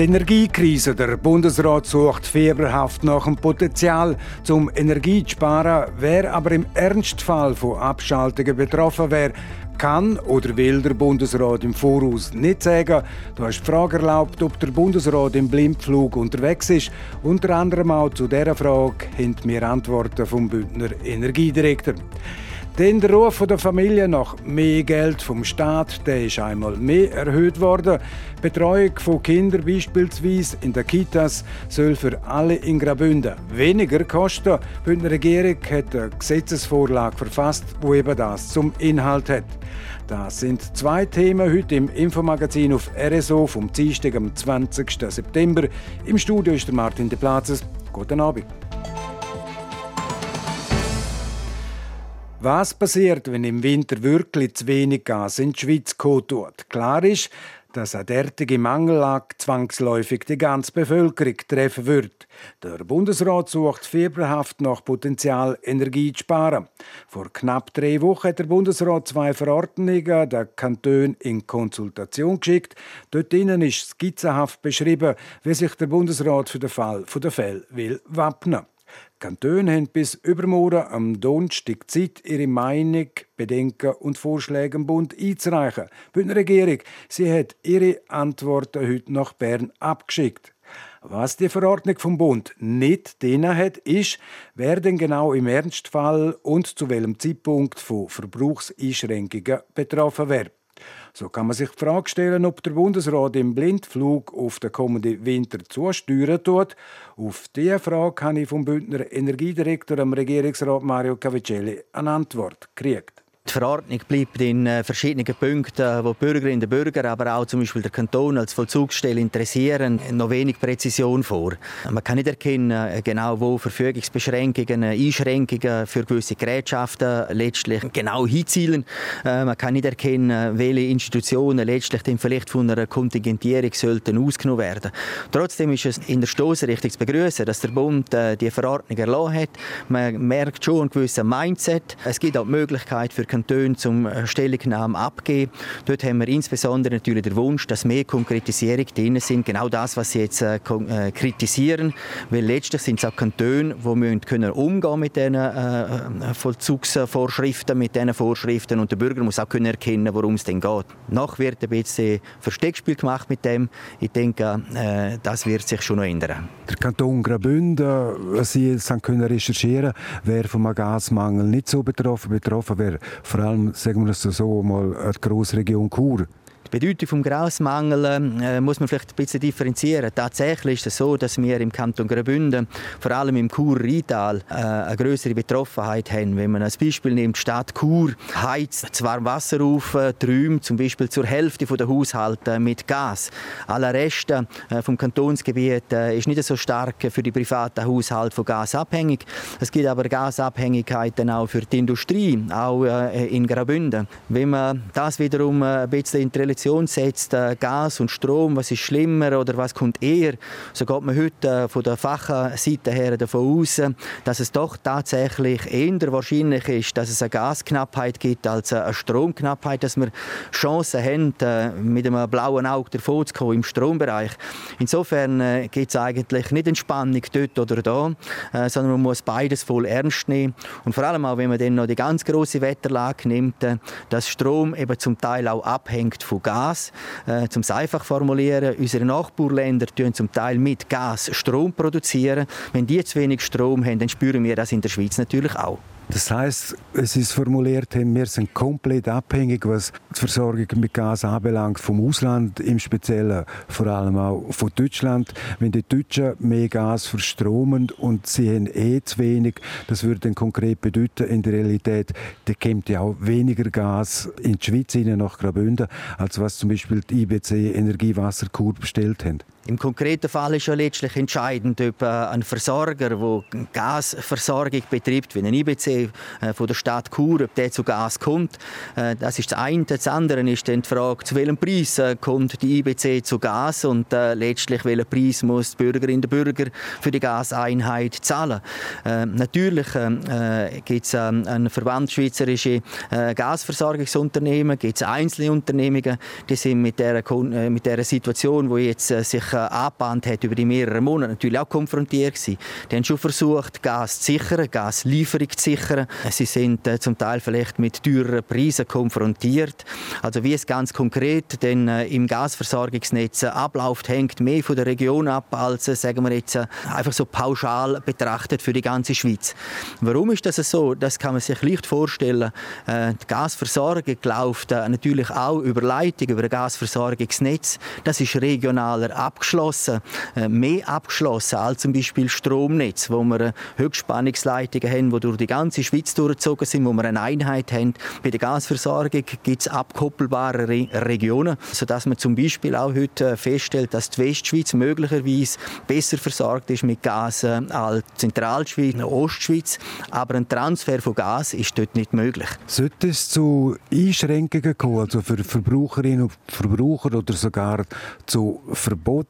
Die Energiekrise. Der Bundesrat sucht fieberhaft nach dem Potenzial zum Energie zu sparen. Wer aber im Ernstfall von Abschaltungen betroffen wäre, kann oder will der Bundesrat im Voraus nicht sagen. Du hast die Frage erlaubt, ob der Bundesrat im Blindflug unterwegs ist. Unter anderem auch zu dieser Frage haben wir Antworten vom Bündner Energiedirektor. Denn der Ruf der Familie nach mehr Geld vom Staat der ist einmal mehr erhöht worden. Die Betreuung von Kindern beispielsweise in den Kitas soll für alle in Graubünden weniger kosten. Die Bündner Regierung hat eine Gesetzesvorlage verfasst, wo eben das zum Inhalt hat. Das sind zwei Themen heute im Infomagazin auf RSO vom Dienstag am 20. September. Im Studio ist Martin de Platzes. Guten Abend. Was passiert, wenn im Winter wirklich zu wenig Gas in die Schweiz tut? Klar ist, dass eine derartige Mangellage zwangsläufig die ganze Bevölkerung treffen wird. Der Bundesrat sucht fieberhaft nach Potenzial, Energie zu sparen. Vor knapp drei Wochen hat der Bundesrat zwei Verordnungen der Kantone in Konsultation geschickt. Dort ist skizzenhaft beschrieben, wie sich der Bundesrat für den Fall der Fälle will wappnen die Kantone haben bis übermorgen am Donnerstag Zeit, ihre Meinung, Bedenken und Vorschläge im Bund einzureichen. Die Regierung sie hat ihre Antworten heute nach Bern abgeschickt. Was die Verordnung vom Bund nicht drin hat, ist, wer denn genau im Ernstfall und zu welchem Zeitpunkt von Verbrauchseinschränkungen betroffen wäre. So kann man sich die Frage stellen, ob der Bundesrat im Blindflug auf den kommenden Winter zusteuern tut. Auf diese Frage habe ich vom Bündner Energiedirektor, dem Regierungsrat Mario Cavicelli, eine Antwort gekriegt. Die Verordnung bleibt in äh, verschiedenen Punkten, wo die Bürgerinnen und Bürger, aber auch zum Beispiel der Kanton als Vollzugsstelle interessieren, noch wenig Präzision vor. Man kann nicht erkennen, äh, genau wo Verfügungsbeschränkungen, äh, Einschränkungen für gewisse Gerätschaften letztlich genau hinzielen. Man kann nicht erkennen, welche Institutionen letztlich dann vielleicht von einer Kontingentierung sollten ausgenommen werden. Trotzdem ist es in der Stoßrichtung zu begrüßen, dass der Bund die Verordnung erlassen hat. Man merkt schon ein gewisses Mindset. Es gibt auch die Möglichkeit für Kantone zum äh, Stellungnahme abgeben. Dort haben wir insbesondere natürlich den Wunsch, dass mehr Konkretisierung drin sind. Genau das, was Sie jetzt äh, äh, kritisieren. Weil letztlich sind es auch Kantone, die müssen können umgehen mit diesen äh, äh, Vollzugsvorschriften, mit diesen Vorschriften. Und der Bürger muss auch können erkennen, worum es denn geht. Noch wird ein bisschen Versteckspiel gemacht mit dem. Ich denke, äh, das wird sich schon noch ändern. Der Kanton Graubünden, was Sie jetzt können recherchieren, wer vom Gasmangel nicht so betroffen, betroffen wäre vor allem, sagen wir es so, mal eine Grossregion Chur. Die Bedeutung vom Grasmangel äh, muss man vielleicht ein bisschen differenzieren. Tatsächlich ist es so, dass wir im Kanton Graubünden, vor allem im Chur-Rheintal, äh, eine größere Betroffenheit haben. Wenn man als Beispiel nimmt, die Stadt Chur heizt zwar Wasser auf, äh, Träume, zum Beispiel zur Hälfte der Haushalte mit Gas. Aller Rest äh, vom Kantonsgebiet äh, ist nicht so stark für die privaten Haushalte von Gas abhängig. Es gibt aber Gasabhängigkeiten auch für die Industrie, auch in Graubünden. Wenn man das wiederum ein bisschen in die Relation setzt, äh, Gas und Strom, was ist schlimmer oder was kommt eher, so geht man heute äh, von der Fachseite her davon aus, dass es doch tatsächlich eher wahrscheinlich ist, dass es eine Gasknappheit gibt als eine Stromknappheit, dass wir Chancen haben, äh, mit einem blauen Auge davon zu kommen im Strombereich. Insofern äh, gibt es eigentlich nicht Entspannung dort oder da, äh, sondern man muss beides voll ernst nehmen. Und vor allem auch, wenn man dann noch die ganz große Wetterlage nimmt, äh, dass Strom eben zum Teil auch abhängt von Gas. Äh, zum einfach formulieren, unsere Nachbarländer produzieren zum Teil mit Gas Strom produzieren. Wenn die zu wenig Strom haben, dann spüren wir das in der Schweiz natürlich auch. Das heißt, es ist formuliert, wir sind komplett abhängig, was die Versorgung mit Gas anbelangt, vom Ausland, im Speziellen vor allem auch von Deutschland. Wenn die Deutschen mehr Gas verstromen und sie haben eh zu wenig, das würde dann konkret bedeuten, in der Realität, da kommt ja auch weniger Gas in die Schweiz hinein nach Graubünden, als was zum Beispiel die IBC Energiewasserkur bestellt haben. Im konkreten Fall ist ja letztlich entscheidend, ob äh, ein Versorger, der Gasversorgung betreibt, wie ein IBC Äh, von der Stadt Chur, ob der zu Gas kommt. Äh, das ist das eine. Das andere ist dann die Frage, zu welchem Preis äh, kommt die IBC zu Gas und letztlich welchen Preis muss die Bürgerin der Bürger für die Gaseinheit zahlen. Äh, natürlich äh, gibt es ähm, ein Verband schweizerische Gasversorgungsunternehmen, gibt es einzelne Unternehmungen, die sind mit der, mit der Situation, die jetzt sich angebahnt hat über die mehreren Monate, natürlich auch konfrontiert gewesen. Die haben schon versucht, Gas zu sichern, Gaslieferung zu sichern. Sie sind äh, zum Teil vielleicht mit teureren Preisen konfrontiert. Also wie es ganz konkret denn äh, im Gasversorgungsnetz abläuft, hängt mehr von der Region ab, als sagen wir jetzt einfach so pauschal betrachtet für die ganze Schweiz. Warum ist das so? Das kann man sich leicht vorstellen. Die Gasversorgung läuft natürlich auch über Leitung, über ein Gasversorgungsnetz. Das ist regionaler abgeschlossen, mehr abgeschlossen als zum Beispiel Stromnetz, wo wir Höchstspannungsleitungen haben, die durch die ganze Schweiz durchgezogen sind, wo wir eine Einheit haben. Bei der Gasversorgung gibt es abkoppelbare Re Regionen, sodass man zum Beispiel auch heute feststellt, dass die Westschweiz möglicherweise besser versorgt ist mit Gas äh, als die Zentralschweiz, die Ostschweiz. Aber ein Transfer von Gas ist dort nicht möglich. Sollte es zu Einschränkungen kommen, also für Verbraucherinnen und Verbraucher oder sogar zu Verbot?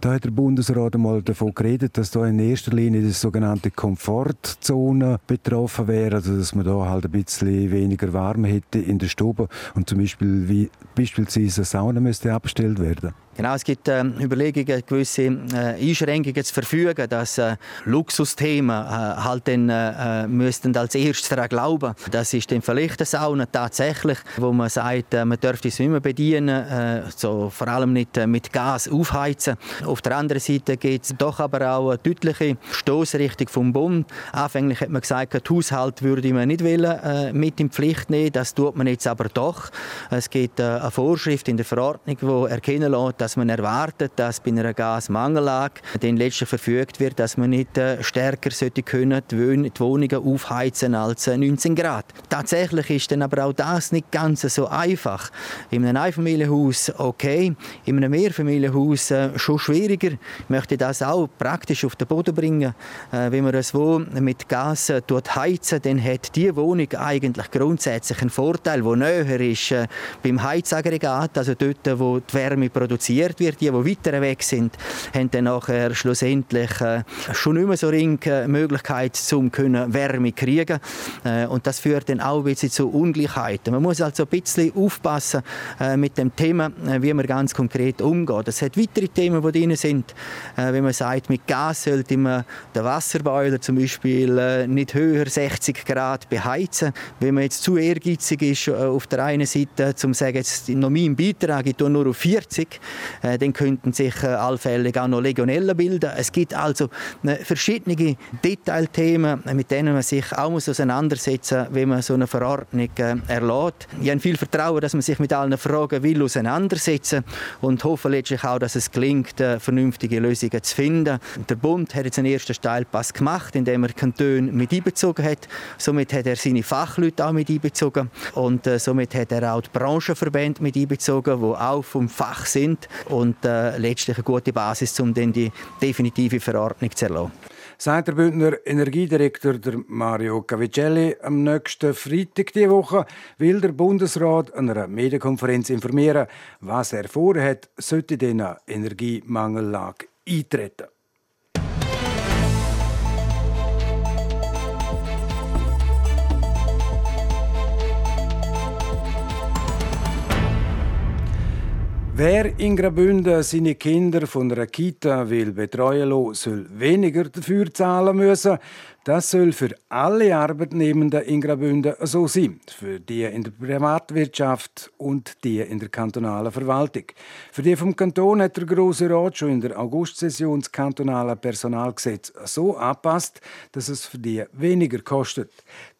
Da hat der Bundesrat einmal davon geredet, dass da in erster Linie die sogenannte Komfortzone betroffen wäre, also dass man da halt ein bisschen weniger warm hätte in der Stube und zum Beispiel wie beispielsweise eine Sauna müsste abgestellt werden. Genau, es gibt äh, Überlegungen, gewisse äh, Einschränkungen zu verfügen, dass äh, Luxusthemen äh, halt dann äh, müssten als erstes daran glauben. Das ist dann vielleicht eine Sauna tatsächlich, wo man sagt, äh, man dürfte es nicht mehr bedienen, äh, so vor allem nicht äh, mit Gas aufheizen. Auf der anderen Seite gibt es doch aber auch eine deutliche Stoßrichtung vom Bund. Anfänglich hat man gesagt, die Haushalt würde man nicht wollen, äh, mit in Pflicht nehmen. Das tut man jetzt aber doch. Es gibt äh, eine Vorschrift in der Verordnung, die erkennen lässt, dass man erwartet, dass bei einer Gasmangellage dann letztlich verfügt wird, dass man nicht äh, stärker sollte können die Wohnungen aufheizen als 19 äh, Grad. Tatsächlich ist dann aber auch das nicht ganz so einfach. In einem Einfamilienhaus okay, in einem Mehrfamilienhaus äh, schon schwieriger. Ich möchte das auch praktisch auf den Boden bringen. Wenn man es wo mit Gas heizen, dann hat die Wohnung eigentlich grundsätzlich einen Vorteil, der näher ist beim Heizaggregat, also dort, wo die Wärme produziert produziert wird. Die, die weiter weg sind, haben dann nachher schlussendlich äh, schon mehr so ring äh, Möglichkeit, zum können Wärme kriegen. Äh, und das führt dann auch ein bisschen zu Ungleichheiten. Man muss also ein bisschen aufpassen äh, mit dem Thema, wie man ganz konkret umgeht. Es hat weitere Themen, die drin sind. Wenn man sagt, mit Gas sollte man den Wasserboiler zum Beispiel nicht höher 60 Grad beheizen. Wenn man jetzt zu ehrgeizig ist auf der einen Seite, zum sagen, jetzt noch mein Beitrag, ich nur auf 40, äh, dann könnten sich äh, allfällig auch noch Legionellen bilden. Es gibt also äh, verschiedene Detailthemen, mit denen man sich auch auseinandersetzen muss, wenn man so eine Verordnung äh. Ich habe viel Vertrauen, dass man sich mit allen Fragen will auseinandersetzen und hoffe letztlich auch, dass es gelingt, vernünftige Lösungen zu finden. Der Bund hat jetzt einen ersten Steilpass gemacht, indem er Kantone mit einbezogen hat. Somit hat er seine Fachleute auch mit einbezogen und somit hat er auch die Branchenverbände mit einbezogen, die auch vom Fach sind und äh, letztlich eine gute Basis, um dann die definitive Verordnung zu erlassen. Sagt der Bündner Energiedirektor der Mario Cavicelli am nächsten Freitag diese Woche will der Bundesrat an einer Medienkonferenz informieren, was er vorhat, sollte diese Energiemangellage eintreten. Wer in Graubünden seine Kinder von einer Kita will betreuen lassen, soll weniger dafür zahlen müssen. Das soll für alle Arbeitnehmenden in Graubünden so sein. Für die in der Privatwirtschaft und die in der kantonalen Verwaltung. Für die vom Kanton hat der Grosse Rat schon in der Augustsession das kantonale Personalgesetz so angepasst, dass es für die weniger kostet.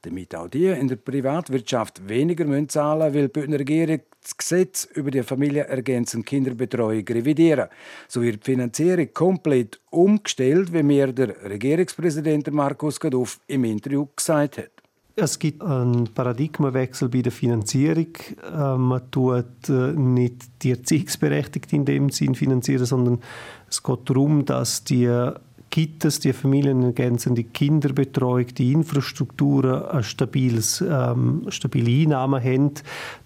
Damit auch die in der Privatwirtschaft weniger zahlen müssen, will die Bündner Regierung das Gesetz über die familienergänzende Kinderbetreuung revidieren. So wird die Finanzierung komplett umgestellt, wie mir der Regierungspräsident Markus Gaduff im Interview gesagt hat. Es gibt einen Paradigmenwechsel bei der Finanzierung. Äh, man tut äh, nicht die Erziehungsberechtigten in dem Sinn finanzieren, sondern es geht darum, dass die Kitas, die familienergänzende Kinderbetreuung, die Infrastrukturen ein stabiles, ähm, stabile Einnahmen haben,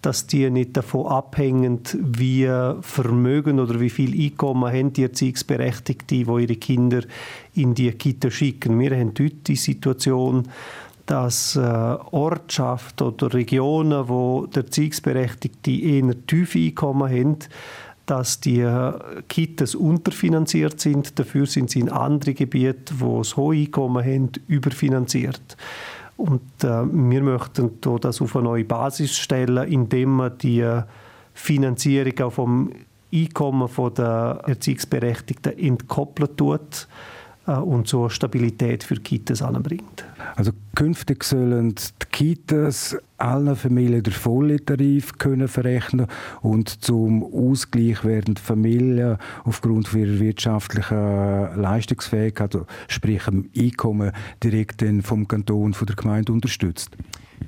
dass die nicht davon abhängen, wie Vermögen oder wie viel Einkommen haben die Erziehungsberechtigten, die ihre Kinder in die Kita schicken. Wir haben heute die Situation, dass äh, Ortschaften oder Regionen, wo der Erziehungsberechtigte eher tiefe Einkommen haben, dass die Kitas unterfinanziert sind. Dafür sind sie in anderen Gebieten, wo es hohe Einkommen haben, überfinanziert. Und äh, wir möchten das auf eine neue Basis stellen, indem man die Finanzierung auch vom Einkommen der Erziehungsberechtigten entkoppelt tut äh, und so Stabilität für Kitas anbringt. Also künftig sollen die Kitas allen Familien den vollen Tarif können verrechnen und zum Ausgleich werden die Familien aufgrund ihrer wirtschaftlichen Leistungsfähigkeit, also sprich dem Einkommen, direkt vom Kanton, von der Gemeinde unterstützt.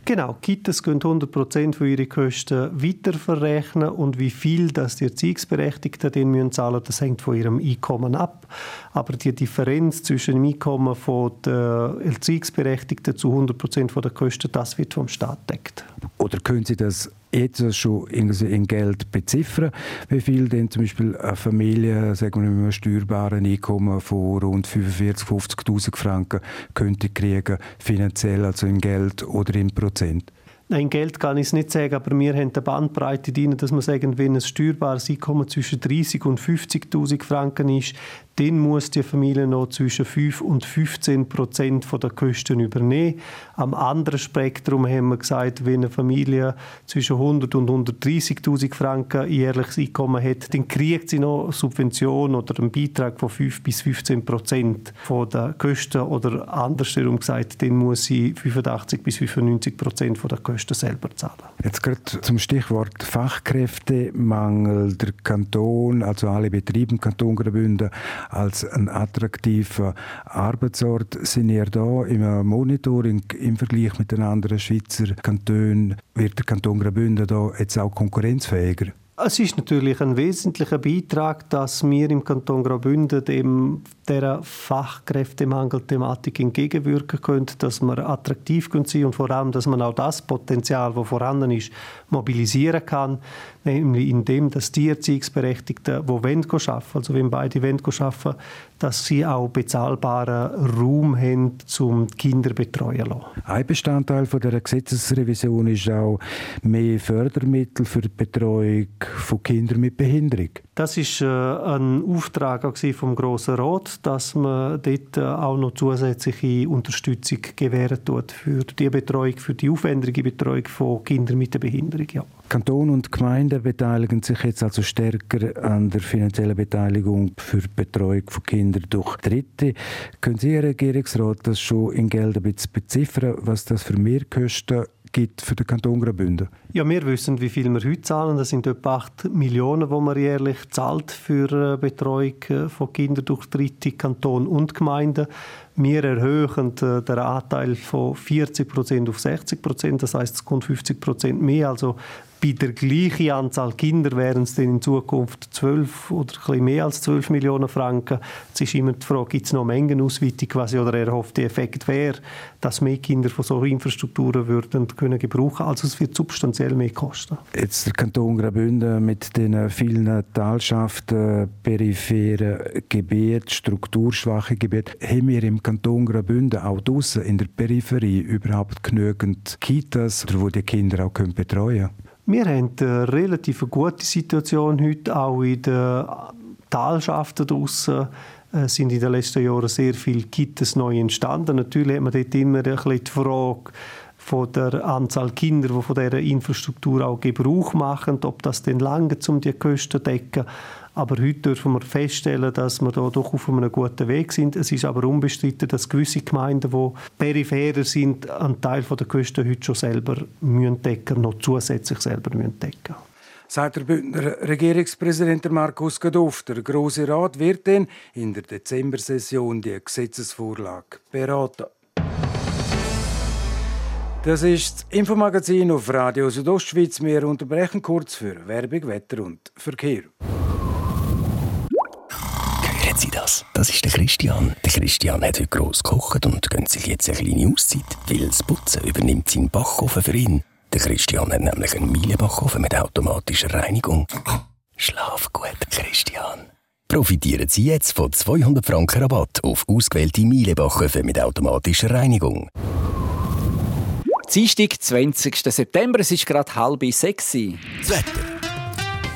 Genau, Kitas können 100% von ihren Kosten weiterverrechnen und wie viel das die Erziehungsberechtigten denen müssen zahlen, das hängt von ihrem Einkommen ab. Aber die Differenz zwischen dem Einkommen von der Erziehungsberechtigten zu 100% der Kosten, das wird vom Staat deckt. Oder können Sie das jetzt schon in Geld beziffern, wie viel denn zum Beispiel eine Familie, sagen wir mit einem steuerbaren Einkommen von rund 45.000, 50.000 Franken könnte kriegen, finanziell, also in Geld oder in Prozent? Nein, Geld kann ich es nicht sagen, aber wir haben eine Bandbreite drin, dass man sagen, wenn ein steuerbares Einkommen zwischen 30 und 50.000 Franken ist, dann muss die Familie noch zwischen 5 und 15 Prozent der Kosten übernehmen. Am anderen Spektrum haben wir gesagt, wenn eine Familie zwischen 100 und 130.000 Franken jährliches Einkommen hat, dann kriegt sie noch Subvention oder einen Beitrag von 5 bis 15 Prozent der Kosten oder andersherum gesagt, dann muss sie 85 bis 95 Prozent der Kosten selber zahlen. Jetzt gerade zum Stichwort Fachkräftemangel. Der Kanton, also alle Betriebe im Kanton Graubünden, als ein attraktiver Arbeitsort. Sind ihr da im Monitoring im Vergleich mit den anderen Schweizer Kantonen? Wird der Kanton Graubünden da jetzt auch konkurrenzfähiger? Es ist natürlich ein wesentlicher Beitrag, dass wir im Kanton Graubünden dem der Fachkräftemangelthematik entgegenwirken können, dass wir attraktiv sein können und vor allem, dass man auch das Potenzial, das vorhanden ist, mobilisieren kann, nämlich indem, dass die Erziehungsberechtigten, die wollen arbeiten, also wenn beide wollen arbeiten, dass sie auch bezahlbaren Raum haben, um Kinder betreuen zu lassen. Ein Bestandteil von der Gesetzesrevision ist auch mehr Fördermittel für die Betreuung von Kindern mit Behinderung. Das ist äh, ein Auftrag vom Grossen Rat, dass man dort äh, auch noch zusätzliche Unterstützung gewähren tut für die Betreuung, für die aufwendige Betreuung von Kindern mit der Behinderung. Ja. Kanton und Gemeinden beteiligen sich jetzt also stärker an der finanziellen Beteiligung für die Betreuung von Kindern durch Dritte. Können Sie, Herr Regierungsrat, das schon in Geld ein bisschen beziffern, was das für Mehrkosten gibt für den Kanton Graubünden? Ja, wir wissen, wie viel wir heute zahlen. Das sind etwa 8 Millionen, die man jährlich zahlt für äh, Betreuung äh, von Kindern durch Dritte, Kanton und Gemeinden. Wir erhöhen äh, den Anteil von 40 Prozent auf 60 Prozent. Das heißt, es kommt 50 Prozent mehr. Also bei der gleichen Anzahl Kinder wären es dann in Zukunft 12 oder ein mehr als 12 Millionen Franken. Es ist immer die Frage, gibt es noch Mengenausweitung quasi oder der Effekt wäre, dass mehr Kinder von solchen Infrastrukturen würden können gebrauchen. Also es wird substanziell mehr kosten. Jetzt der Kanton Graubünden mit den vielen Talschaften, peripheren Gebieten, strukturschwachen Gebieten, haben wir im Kanton Graubünden auch draußen in der Peripherie überhaupt genügend Kitas, wo die Kinder auch betreuen können? Wir haben eine relativ gute Situation heute, auch in den Talschaften draussen äh, sind in den letzten Jahren sehr viele Kitas neu entstanden. Natürlich hat man dort immer ein bisschen die Frage, von der Anzahl Kinder, die von dieser Infrastruktur auch Gebrauch machen, ob das denn lange um die Kosten zu decken. Aber heute dürfen wir feststellen, dass wir da doch auf einem guten Weg sind. Es ist aber unbestritten, dass gewisse Gemeinden, die peripherer sind, einen Teil der Kosten heute schon selber müssen decken, noch zusätzlich selber müssen decken sagt der Bündner Regierungspräsident Markus Gaduff. Der Grosse Rat wird dann in der Dezember-Session die Gesetzesvorlage beraten. Das ist das Infomagazin auf Radio Südostschweiz. Wir unterbrechen kurz für Werbung, Wetter und Verkehr. Sie das? Das ist der Christian. Der Christian hat heute gross gekocht und gönnt sich jetzt eine kleine Auszeit, weil das Putzen übernimmt seinen Backofen für ihn. Der Christian hat nämlich einen Miele-Backofen mit automatischer Reinigung. Schlaf gut, Christian. Profitieren Sie jetzt von 200 Franken Rabatt auf ausgewählte Miele-Backöfen mit automatischer Reinigung. Dienstag, 20. September, es ist gerade halb sechs. Das Wetter.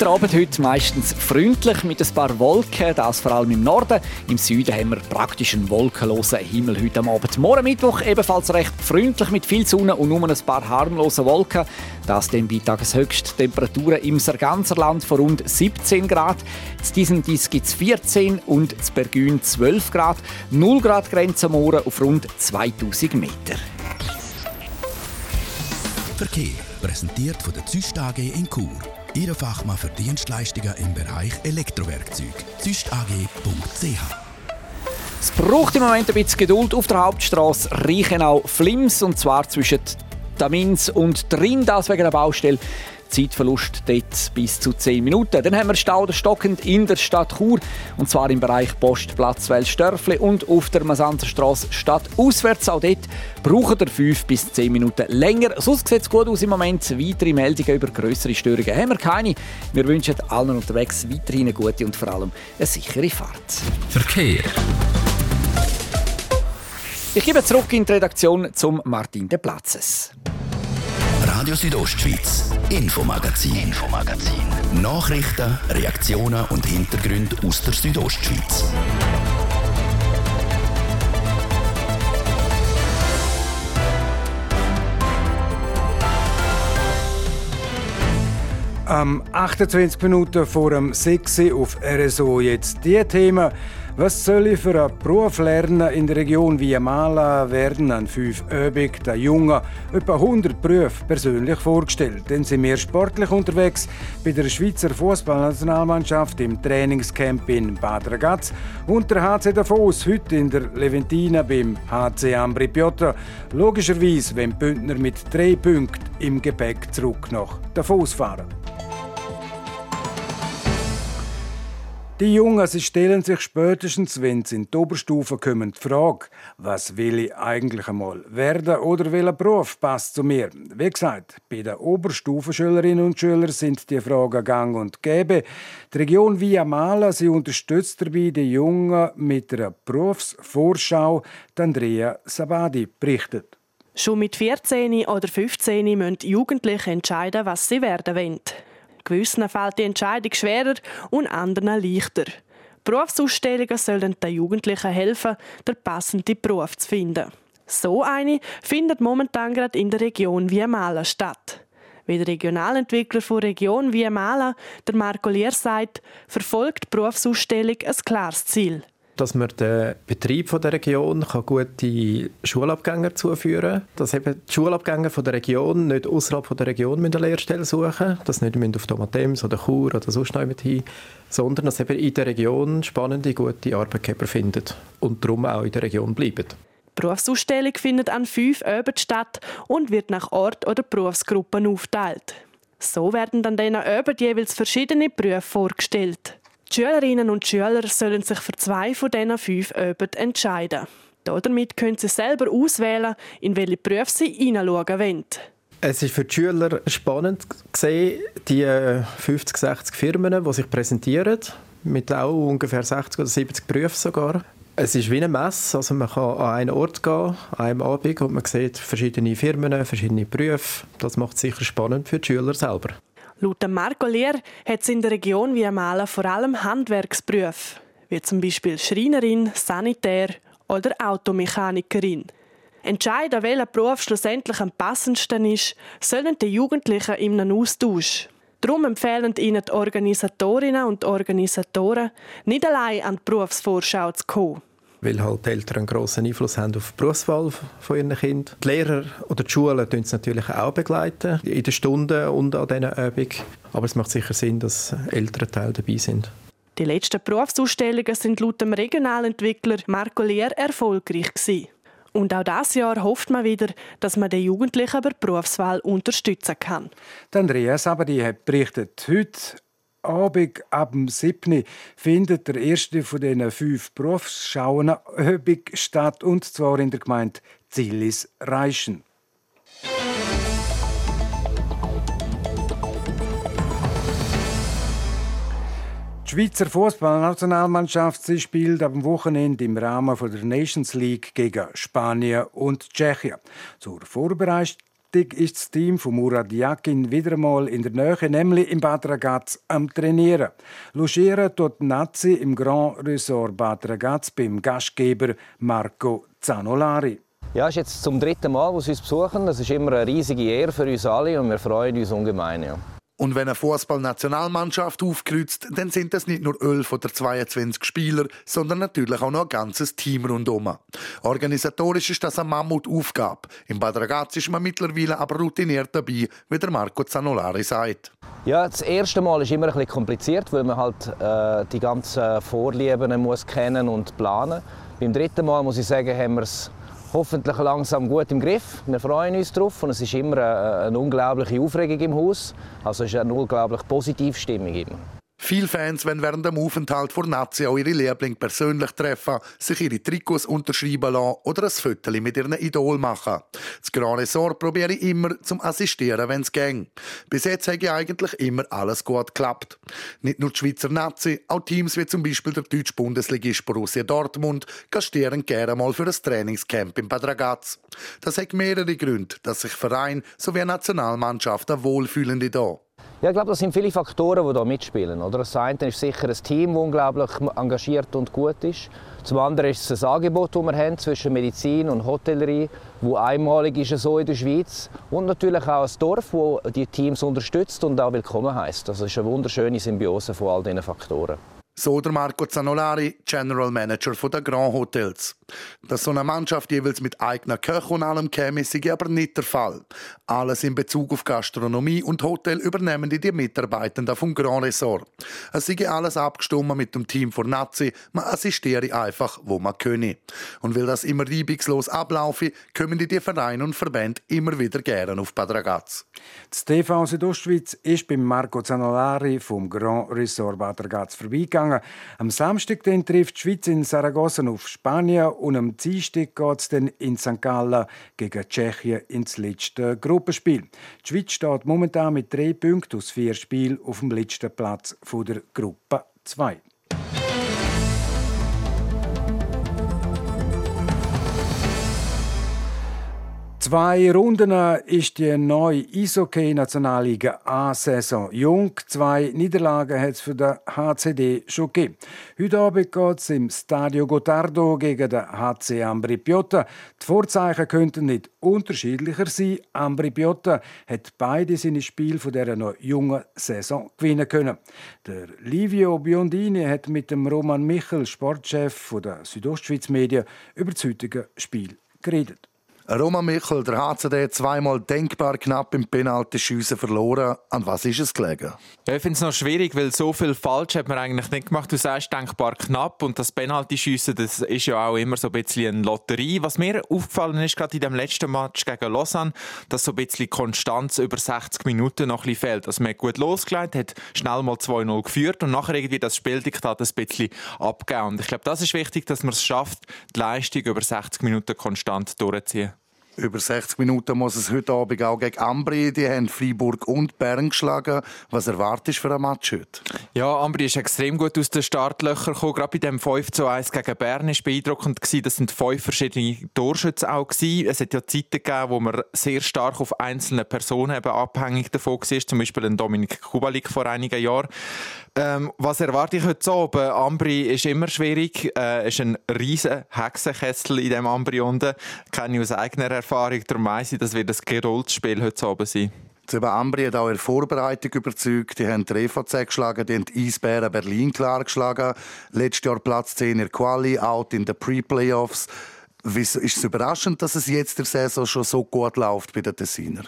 der Abend heute meistens freundlich mit ein paar Wolken, das vor allem im Norden. Im Süden haben wir praktisch einen wolkenlosen Himmel heute am Abend. Morgen Mittwoch ebenfalls recht freundlich mit viel Sonne und nur ein paar harmlose Wolken. Das dann bei Tageshöchsttemperaturen im ganzen Land von rund 17 Grad. In diesem Dies gibt es 14 und in Bergün 12 Grad. 0 Grad Grenze am Morgen auf rund 2000 Meter. Verkehr präsentiert von der Züst AG in Chur. Ihre Fachmann für Dienstleistungen im Bereich Elektrowerkzeug. züstag.ch es braucht im Moment ein bisschen Geduld auf der Hauptstraße Reichenau-Flims und zwar zwischen Tamins und Drin, das wegen der Baustelle. Zeitverlust dort bis zu 10 Minuten. Dann haben wir Stau stockend in der Stadt Chur und zwar im Bereich Postplatz Welsdörfli und auf der Masanzerstraße Stadt auswärts. Auch dort brauchen wir 5 bis 10 Minuten länger. Sonst sieht es gut aus im Moment. Weitere Meldungen über größere Störungen haben wir keine. Wir wünschen allen unterwegs weiterhin eine gute und vor allem eine sichere Fahrt. Verkehr. Ich gebe zurück in die Redaktion zum Martin de Platzes. Radio Südostschweiz, Infomagazin, Infomagazin. Nachrichten, Reaktionen und Hintergründe aus der Südostschweiz. Am 28 Minuten vor dem 6 auf RSO jetzt die Themen. Was soll ich für einen Beruf lernen in der Region Viamala werden an fünf Übungen der Jungen etwa 100 Berufe persönlich vorgestellt. Dann sind wir sportlich unterwegs bei der Schweizer Fußballnationalmannschaft im Trainingscamp in Bad Ragaz und der HC Davos heute in der Leventina beim HC Ambri Piotra. Logischerweise, wenn Bündner mit drei Punkten im Gepäck zurück nach Davos fahren. Die Jungen sie stellen sich spätestens, wenn sie in die Oberstufe kommen, die Frage, was will ich eigentlich einmal werden oder welcher Beruf passt zu mir? Wie gesagt, bei den Oberstufenschülerinnen und Schülern sind die Fragen gang und gäbe. Die Region Via Mala sie unterstützt dabei die Jungen mit einer Berufsvorschau. Die Andrea Sabadi berichtet. Schon mit 14 oder 15 müssen Jugendliche entscheiden, was sie werden wollen. Gewissen fällt die Entscheidung schwerer und anderen leichter. Berufsausstellungen sollen den Jugendlichen helfen, den passenden Beruf zu finden. So eine findet momentan gerade in der Region Viamala statt. Wie der Regionalentwickler von Region Viamala, der Marco Lier sagt, verfolgt die Berufsausstellung ein klares Ziel – dass man den Betrieb der Region gute Schulabgänger zuführen kann. Dass eben die Schulabgänger der Region nicht außerhalb der Region eine Lehrstelle suchen dass nicht auf Tomatems oder Chur oder sonst jemand hin, sondern dass eben in der Region spannende, gute Arbeitgeber finden und darum auch in der Region bleiben. Die Berufsausstellung findet an fünf Öben statt und wird nach Ort oder Berufsgruppen aufgeteilt. So werden dann diesen Öben jeweils verschiedene Berufe vorgestellt. Die Schülerinnen und Schüler sollen sich für zwei von diesen fünf Öben entscheiden. Damit können sie selber auswählen, in welche Berufe sie hineinschauen wollen. Es ist für die Schüler spannend zu sehen, die 50, 60 Firmen, die sich präsentieren, mit auch ungefähr 60 oder 70 Berufen sogar. Es ist wie eine Messe, also man kann an einen Ort gehen, an einem Abend, und man sieht verschiedene Firmen, verschiedene Berufe. Das macht es sicher spannend für die Schüler selber. Laut Marco Lehr hat es in der Region Viamala vor allem Handwerksberufe, wie zum Beispiel Schreinerin, Sanitär oder Automechanikerin. Entscheiden, welcher Beruf schlussendlich am passendsten ist, sollen die Jugendlichen in einem Austausch. Darum empfehlen ihnen die Organisatorinnen und Organisatoren, nicht allein an die Berufsvorschau zu kommen weil halt die Eltern einen grossen Einfluss haben auf die Berufswahl von ihren Kindern. Die Lehrer oder die Schulen begleiten es natürlich auch begleiten, in den Stunden und an diesen Übungen. Aber es macht sicher Sinn, dass ältere Teile dabei sind. Die letzten Berufsausstellungen sind laut dem Regionalentwickler Marco Lehr erfolgreich gewesen. Und auch dieses Jahr hofft man wieder, dass man den Jugendlichen bei der Berufswahl unterstützen kann. Die Andreas Abadi hat berichtet, heute Abend ab dem 7. findet der erste von diesen fünf Berufsschauen statt, und zwar in der Gemeinde Zillis-Reichen. Die Schweizer Fußballnationalmannschaft spielt am Wochenende im Rahmen der Nations League gegen Spanien und Tschechien. Zur Vorbereitung ist das Team von Murat Yakin wieder einmal in der Nähe, nämlich im Bad Ragaz, am Trainieren. Logieren tut Nazi im Grand Resort Bad Ragaz beim Gastgeber Marco Zanolari. Ja, es ist jetzt zum dritten Mal, wo Sie uns besuchen. Das ist immer eine riesige Ehre für uns alle und wir freuen uns ungemein. Ja. Und wenn eine Fußballnationalmannschaft aufkreuzt, dann sind das nicht nur 11 oder 22 Spieler, sondern natürlich auch noch ein ganzes Team rundum. Organisatorisch ist das eine Mammutaufgabe. Im Bad Ragaz ist man mittlerweile aber routiniert dabei, wie der Marco Zanolari sagt. Ja, das erste Mal ist immer ein bisschen kompliziert, weil man halt äh, die ganzen Vorlieben muss kennen und planen. Beim dritten Mal muss ich sagen, haben wir es hoffentlich langsam gut im Griff. Wir freuen uns darauf und es ist immer eine, eine unglaubliche Aufregung im Haus. Also es ist eine unglaublich positive Stimmung immer. Viele Fans wollen während dem Aufenthalt vor Nazi auch ihre Lieblinge persönlich treffen, sich ihre Trikots unterschreiben lassen oder ein Foto mit ihren Idol machen. Das Grand Resort probiere ich immer zum Assistieren, wenn es geht. Bis jetzt habe eigentlich immer alles gut geklappt. Nicht nur die Schweizer Nazi, auch Teams wie zum Beispiel der deutsche Bundesligist Borussia Dortmund gastieren gerne mal für ein Trainingscamp in Bad Ragaz. Das hat mehrere Gründe, dass sich Verein sowie Nationalmannschaften wohlfühlen da. Ja, ich glaube, das sind viele Faktoren, die hier mitspielen. Oder? Das eine ist sicher ein Team, das unglaublich engagiert und gut ist. Zum anderen ist es ein Angebot, das wir haben zwischen Medizin und Hotellerie, das einmalig ist so in der Schweiz. Und natürlich auch ein Dorf, das die Teams unterstützt und auch willkommen heißt. Das ist eine wunderschöne Symbiose von all diesen Faktoren. So der Marco Zanolari, General Manager der Grand Hotels. Dass so eine Mannschaft jeweils mit eigener Köche und allem käme, ist aber nicht der Fall. Alles in Bezug auf Gastronomie und Hotel übernehmen die, die Mitarbeitenden vom Grand Resort. Es sei alles abgestimmt mit dem Team von Nazi, man assistiere einfach, wo man könne. Und weil das immer reibungslos ablaufe, kommen die, die Vereine und Verbände immer wieder gerne auf Bad Ragaz. Das TV Südostschweiz ist beim Marco Zanolari vom Grand Resort Bad Ragaz vorbeigegangen. Am Samstag den trifft die Schweiz in Saragossa auf Spanien und am Dienstag geht es dann in St. Gallen gegen Tschechien ins letzte Gruppenspiel. Die Schweiz steht momentan mit drei Punkten aus vier Spielen auf dem letzten Platz der Gruppe 2. Zwei Runden ist die neue Eishockey-Nationalliga A-Saison jung. Zwei Niederlagen hat es für den HCD schon gegeben. Heute Abend geht es im Stadio Gottardo gegen den HC Ambri Piotta. Die Vorzeichen könnten nicht unterschiedlicher sein. Ambri Piotta hat beide seine Spiele von dieser noch jungen Saison gewinnen können. Der Livio Biondini hat mit dem Roman Michel, Sportchef der Südostschweiz Medien, über das heutige Spiel geredet. Roma Michel, der HCD, zweimal denkbar knapp im Penaltyschiessen verloren. An was ist es gelegen? Ja, ich finde es noch schwierig, weil so viel falsch hat man eigentlich nicht gemacht. Du sagst denkbar knapp und das Penaltyschiessen, das ist ja auch immer so ein bisschen eine Lotterie. Was mir aufgefallen ist, gerade in dem letzten Match gegen Lausanne, dass so ein bisschen Konstanz über 60 Minuten noch ein bisschen fehlt. Also man hat gut losgelegt, hat schnell mal 2-0 geführt und nachher irgendwie das Spieldiktat ein bisschen abgegeben. Und ich glaube, das ist wichtig, dass man es schafft, die Leistung über 60 Minuten konstant durchzuziehen. Über 60 Minuten muss es heute Abend auch gegen Ambri. Die haben Freiburg und Bern geschlagen. Was erwartest du für ein Match heute? Ja, Ambri ist extrem gut aus den Startlöchern gekommen. Gerade bei dem 5 zu 1 gegen Bern war beeindruckend. Das sind fünf verschiedene Torschütze auch. Gewesen. Es hat ja Zeiten gegeben, wo man sehr stark auf einzelne Personen eben abhängig davon war. Zum Beispiel ein Dominik Kubalik vor einigen Jahren. Ähm, was erwarte ich heute oben? Ambri ist immer schwierig. Es äh, ist ein riesen Hexenkessel in diesem Ambri unten. Kenne ich aus eigener Erfahrung. Darum weiss ich, das wird ein Geduldsspiel heute oben sein. Das Ambri hat auch der Vorbereitung überzeugt. Die haben die EVZ geschlagen, die haben die Eisbären Berlin klar geschlagen. Letztes Jahr Platz 10 in der Quali, out in den Pre-Playoffs. Ist es überraschend, dass es jetzt der Saison schon so gut läuft bei den Tessiner?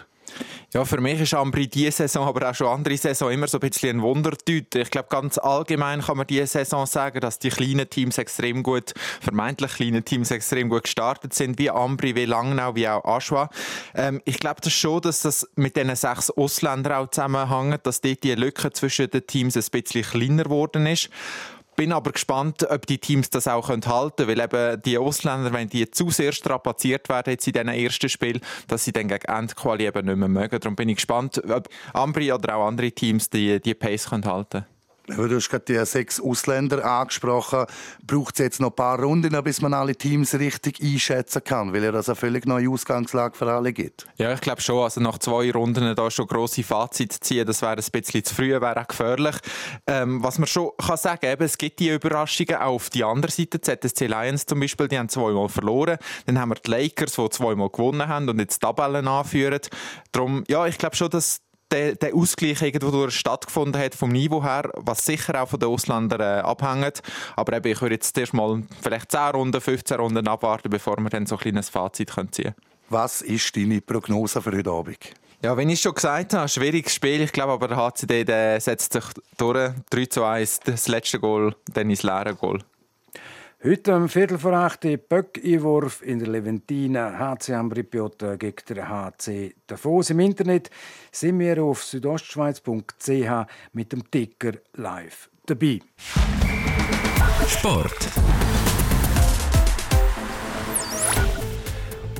Ja, für mich ist Ambri diese Saison, aber auch schon andere Saison immer so ein bisschen ein Wundertüte. Ich glaube, ganz allgemein kann man diese Saison sagen, dass die kleinen Teams extrem gut, vermeintlich kleinen Teams extrem gut gestartet sind, wie Ambri, wie Langnau, wie auch Aschwa. Ähm, ich glaube das schon, dass das mit diesen sechs Ausländern auch zusammenhängt, dass dort die Lücke zwischen den Teams ein bisschen kleiner geworden ist bin aber gespannt, ob die Teams das auch halten können, weil eben die Ausländer, wenn die zu sehr strapaziert werden jetzt in diesen ersten Spiel, dass sie dann gegen Endquali eben nicht mehr mögen. Darum bin ich gespannt, ob Ambri oder auch andere Teams die, die Pace können halten können. Du hast gerade die sechs Ausländer angesprochen. Braucht es jetzt noch ein paar Runden, bis man alle Teams richtig einschätzen kann, weil ja das eine völlig neue Ausgangslage für alle gibt? Ja, ich glaube schon. Also nach zwei Runden da schon grosse Fazit ziehen, das wäre ein bisschen zu früh, wäre auch gefährlich. Ähm, was man schon kann sagen, eben, es gibt die Überraschungen auch auf die andere Seite. ZSC Lions zum Beispiel, die haben zweimal verloren. Dann haben wir die Lakers, die zweimal gewonnen haben und jetzt Tabellen anführen. Darum, ja, ich glaube schon, dass der, der Ausgleich irgendwo stattgefunden hat vom Niveau her, was sicher auch von den Ausländern äh, abhängt. Aber eben, ich würde jetzt erst mal vielleicht 10 Runden, 15 Runden abwarten, bevor wir dann so ein kleines Fazit können ziehen können. Was ist deine Prognose für heute Abend? Ja, wenn ich schon gesagt habe, schwieriges Spiel. Ich glaube aber, der HCD der setzt sich durch. 3 zu 1, das letzte Goal, dann ins leere Goal. Heute am Viertel vor acht Böck-Einwurf in der Leventina HC Ambripiotta gegen den HC Davos. Im Internet sind wir auf südostschweiz.ch mit dem Ticker live dabei. Sport.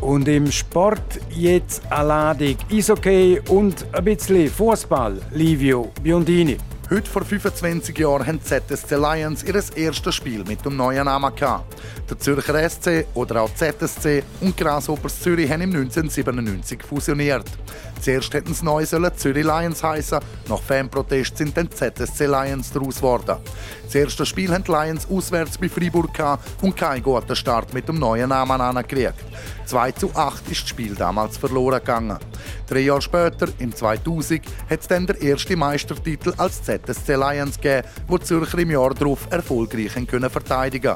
Und im Sport jetzt eine Ladung Eishockey und ein bisschen Fußball. Livio Biondini. Heute vor 25 Jahren haben ZSC Lions ihr erstes Spiel mit dem neuen Namen gehabt. Der Zürcher SC oder auch ZSC und Grasshoppers Zürich haben im 1997 fusioniert. Zuerst hätten es neu sollen Zürich Lions heißen, nach Fanprotest sind dann ZSC Lions daraus geworden. Das erste Spiel haben die Lions auswärts bei Freiburg und keinen guten Start mit dem neuen Namen angekriegt. 2 zu 8 ist das Spiel damals verloren gegangen. Drei Jahre später, im 2000, hat es dann der erste Meistertitel als ZSC Lions gegeben, wo die Zürcher im Jahr darauf erfolgreich verteidigen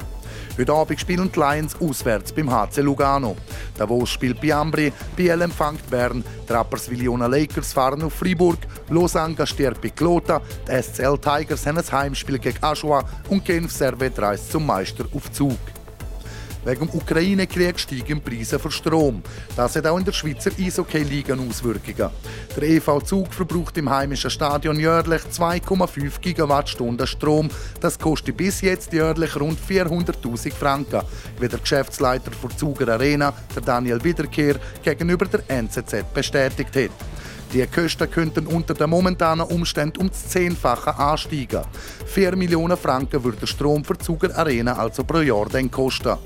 Heute Abend spielen die Lions auswärts beim HC Lugano. Davos spielt Biambri, Biel empfängt Bern, Rapperswil Lakers fahren auf Freiburg, Lausanne gastiert bei Clota, die SCL Tigers haben ein Heimspiel gegen Aschua und Genf Servet reist zum Meister auf Zug. Wegen dem Ukraine-Krieg steigen Preise für Strom. Das hat auch in der Schweizer Eishockey-Liga Auswirkungen. Der EV Zug verbraucht im heimischen Stadion jährlich 2,5 Gigawattstunden Strom. Das kostet bis jetzt jährlich rund 400.000 Franken, wie der Geschäftsleiter der Zuger Arena, der Daniel Wiederkehr, gegenüber der NZZ bestätigt hat. Die Kosten könnten unter den momentanen Umständen um das Zehnfache ansteigen. 4 Millionen Franken würde der Strom für Zuger Arena also pro Jahr dann kosten.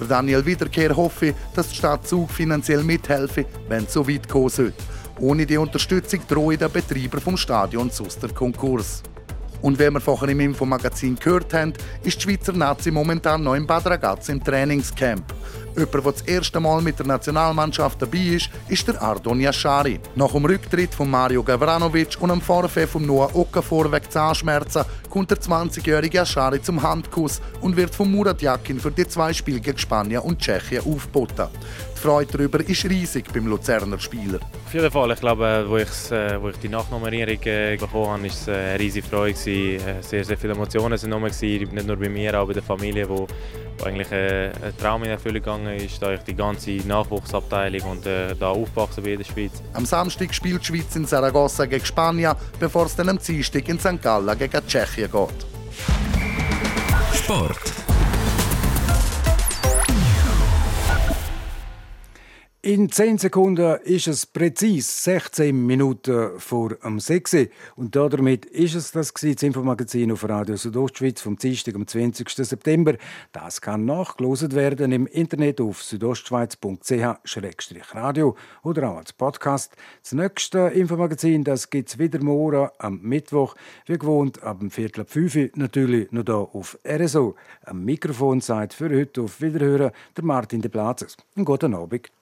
Der Daniel Wiederkehr hoffe, dass die Stadt Zug finanziell mithelfe, wenn es so weit kommen sollte. Ohne die Unterstützung drohe der Betreiber vom Stadion sonst Konkurs. Und wie wir vorhin im Infomagazin gehört haben, ist die Schweizer Nazi momentan noch in Bad Ragaz im Trainingscamp. Jemand, der das erste Mal mit der Nationalmannschaft dabei ist, ist der Ardon Yashari. Nach dem Rücktritt von Mario Gavranovic und dem Vorfall von Noah Okafor wegen Zahnschmerzen kommt der 20-jährige Yashari zum Handkuss und wird von Murat Yakin für die zwei Spiele gegen Spanien und Tschechien aufgeboten. Freude darüber ist riesig beim Luzerner Spieler. Auf jeden Fall. Ich glaube, wo, äh, wo ich die Nachnominierung äh, bekommen habe, war es äh, eine riesige Freude. Äh, sehr, sehr viele Emotionen waren noch, nicht nur bei mir, auch bei der Familie, wo, wo eigentlich äh, ein Traum in Erfüllung gegangen ist, da ich die ganze Nachwuchsabteilung und äh, da aufgewachsen bin in der Schweiz. Am Samstag spielt die Schweiz in Saragossa gegen Spanien, bevor es dann am Dienstag in St. Gallen gegen Tschechien geht. Sport. In 10 Sekunden ist es präzis 16 Minuten vor dem 6. Und damit ist es das, das Infomagazin auf Radio Südostschweiz vom Dienstag, am 20. September. Das kann nachgelost werden im Internet auf südostschweiz.ch-radio oder auch als Podcast. Das nächste Infomagazin gibt es wieder morgen am Mittwoch, wie gewohnt ab dem Viertel ab 5 natürlich noch hier auf RSO. Am Mikrofon sagt für heute auf Wiederhören der Martin de Plazes. Einen guten Abend.